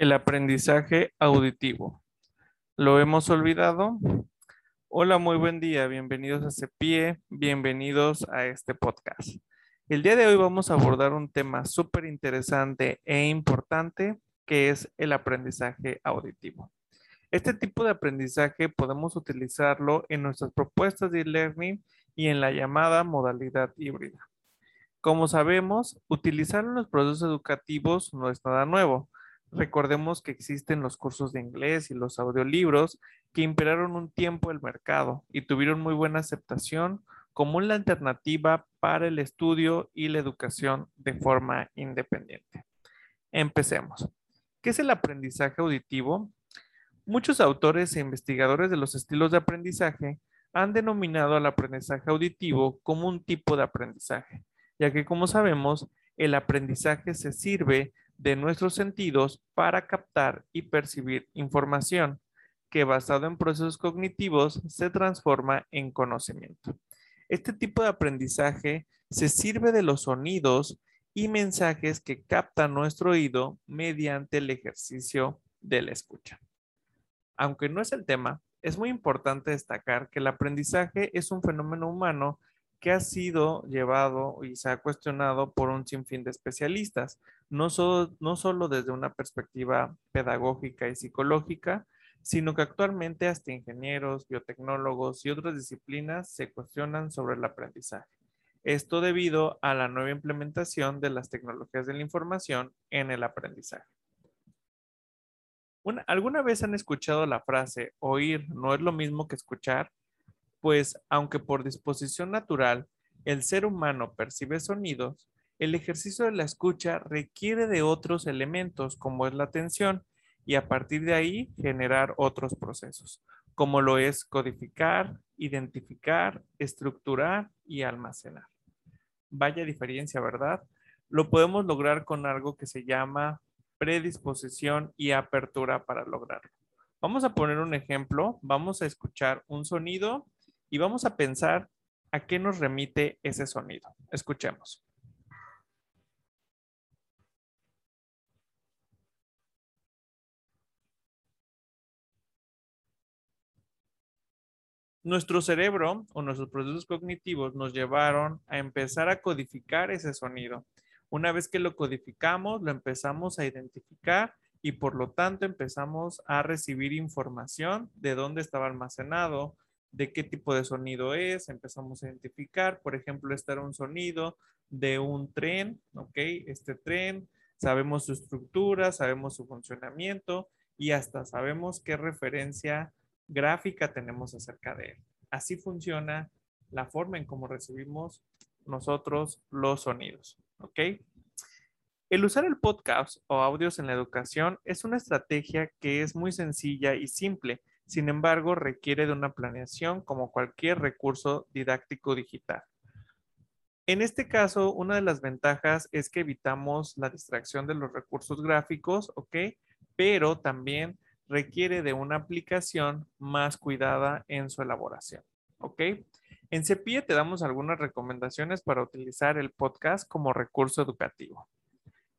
El aprendizaje auditivo. ¿Lo hemos olvidado? Hola, muy buen día. Bienvenidos a CEPIE. Bienvenidos a este podcast. El día de hoy vamos a abordar un tema súper interesante e importante que es el aprendizaje auditivo. Este tipo de aprendizaje podemos utilizarlo en nuestras propuestas de e-learning y en la llamada modalidad híbrida. Como sabemos, utilizarlo en los procesos educativos no es nada nuevo Recordemos que existen los cursos de inglés y los audiolibros que imperaron un tiempo el mercado y tuvieron muy buena aceptación como la alternativa para el estudio y la educación de forma independiente. Empecemos. ¿Qué es el aprendizaje auditivo? Muchos autores e investigadores de los estilos de aprendizaje han denominado al aprendizaje auditivo como un tipo de aprendizaje, ya que como sabemos, el aprendizaje se sirve de nuestros sentidos para captar y percibir información que basado en procesos cognitivos se transforma en conocimiento. Este tipo de aprendizaje se sirve de los sonidos y mensajes que capta nuestro oído mediante el ejercicio de la escucha. Aunque no es el tema, es muy importante destacar que el aprendizaje es un fenómeno humano que ha sido llevado y se ha cuestionado por un sinfín de especialistas, no solo, desde una perspectiva pedagógica y psicológica, sino que actualmente hasta ingenieros, biotecnólogos y otras disciplinas se cuestionan sobre el aprendizaje. Esto debido a la nueva implementación de las tecnologías de la información en el aprendizaje. ¿Alguna vez han escuchado la frase oír no es lo mismo que escuchar? Pues aunque por disposición natural el ser humano percibe sonidos, el ejercicio de la escucha requiere de otros elementos como es la atención y a partir de ahí generar otros procesos, como lo es codificar, identificar, estructurar y almacenar. Vaya diferencia, ¿verdad? Lo podemos lograr con algo que se llama predisposición y apertura para lograrlo. Vamos a poner un ejemplo. Vamos a escuchar un sonido y vamos a pensar a qué nos remite ese sonido. Escuchemos. Nuestro cerebro o nuestros procesos cognitivos nos llevaron a empezar a codificar ese sonido. Una vez que lo codificamos, lo empezamos a identificar y por lo tanto empezamos a recibir información de dónde estaba almacenado, de qué tipo de sonido es, empezamos a identificar, por ejemplo, este era un sonido de un tren, ¿ok? Este tren, sabemos su estructura, sabemos su funcionamiento y hasta sabemos qué referencia gráfica tenemos acerca de él. Así funciona la forma en cómo recibimos nosotros los sonidos, ¿ok? El usar el podcast o audios en la educación es una estrategia que es muy sencilla y simple sin embargo, requiere de una planeación como cualquier recurso didáctico digital. En este caso, una de las ventajas es que evitamos la distracción de los recursos gráficos, ¿ok? Pero también requiere de una aplicación más cuidada en su elaboración, ¿ok? En CEPIE te damos algunas recomendaciones para utilizar el podcast como recurso educativo.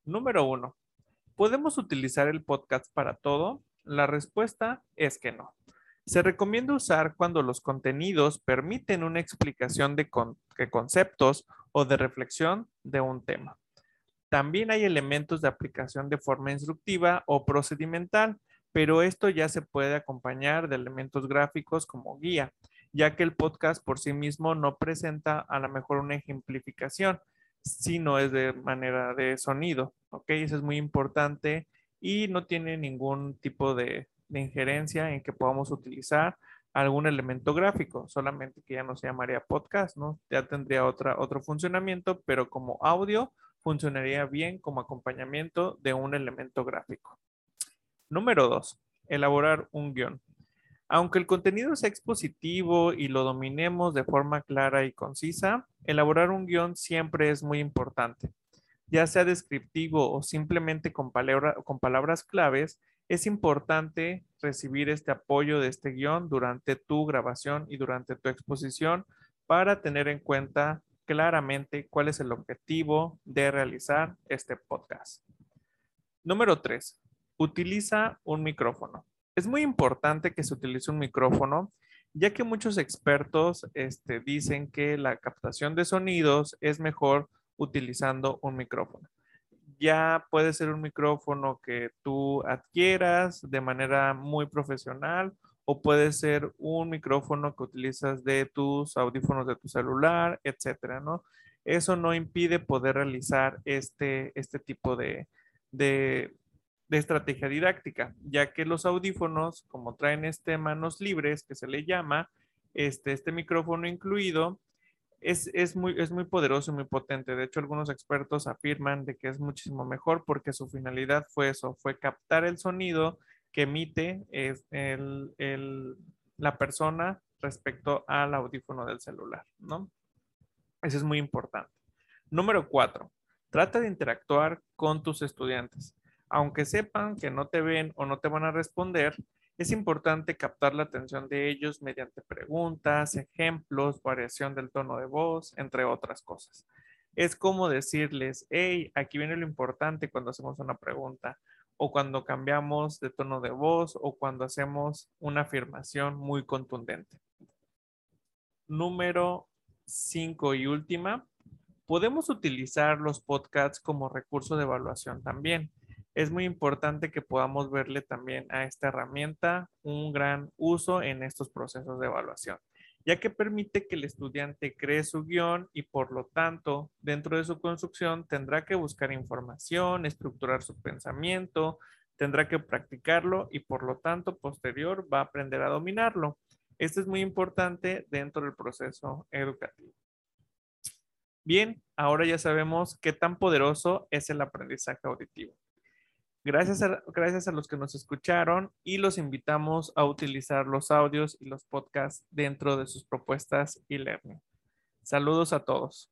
Número uno, ¿podemos utilizar el podcast para todo? La respuesta es que no. Se recomienda usar cuando los contenidos permiten una explicación de, conceptos o de reflexión de un tema. También hay elementos de aplicación de forma instructiva o procedimental, pero esto ya se puede acompañar de elementos gráficos como guía, ya que el podcast por sí mismo no presenta a lo mejor una ejemplificación, sino es de manera de sonido, ¿ok? Eso es muy importante y no tiene ningún tipo de, injerencia en que podamos utilizar algún elemento gráfico, solamente que ya no se llamaría podcast, ¿no? Ya tendría otra, otro funcionamiento, pero como audio funcionaría bien como acompañamiento de un elemento gráfico. Número dos, elaborar un guion. Aunque el contenido sea expositivo y lo dominemos de forma clara y concisa, elaborar un guion siempre es muy importante ya sea descriptivo o simplemente con, con palabras claves, es importante recibir este apoyo de este guion durante tu grabación y durante tu exposición para tener en cuenta claramente cuál es el objetivo de realizar este podcast. Número tres, Utiliza un micrófono. Es muy importante que se utilice un micrófono, ya que muchos expertos este, dicen que la captación de sonidos es mejor utilizando un micrófono. Ya puede ser un micrófono que tú adquieras de manera muy profesional o puede ser un micrófono que utilizas de tus audífonos de tu celular, etcétera, ¿no? Eso no impide poder realizar este, este tipo de, de, estrategia didáctica, ya que los audífonos, como traen este manos libres, que se le llama, este, este micrófono incluido, es, es, muy, es muy poderoso y muy potente. De hecho, algunos expertos afirman de que es muchísimo mejor porque su finalidad fue eso, fue captar el sonido que emite el, el, la persona respecto al audífono del celular, ¿no? Eso es muy importante. Número cuatro, trata de interactuar con tus estudiantes. Aunque sepan que no te ven o no te van a responder, es importante captar la atención de ellos mediante preguntas, ejemplos, variación del tono de voz, entre otras cosas. Es como decirles, hey, aquí viene lo importante cuando hacemos una pregunta o cuando cambiamos de tono de voz o cuando hacemos una afirmación muy contundente. Número 5 y última, podemos utilizar los podcasts como recurso de evaluación también. Es muy importante que podamos verle también a esta herramienta un gran uso en estos procesos de evaluación ya que permite que el estudiante cree su guion y por lo tanto, dentro de su construcción, tendrá que buscar información, estructurar su pensamiento, tendrá que practicarlo y por lo tanto, posterior, va a aprender a dominarlo. Esto es muy importante dentro del proceso educativo. Bien, ahora ya sabemos qué tan poderoso es el aprendizaje auditivo. Gracias a, gracias a los que nos escucharon y los invitamos a utilizar los audios y los podcasts dentro de sus propuestas e-learning. Saludos a todos.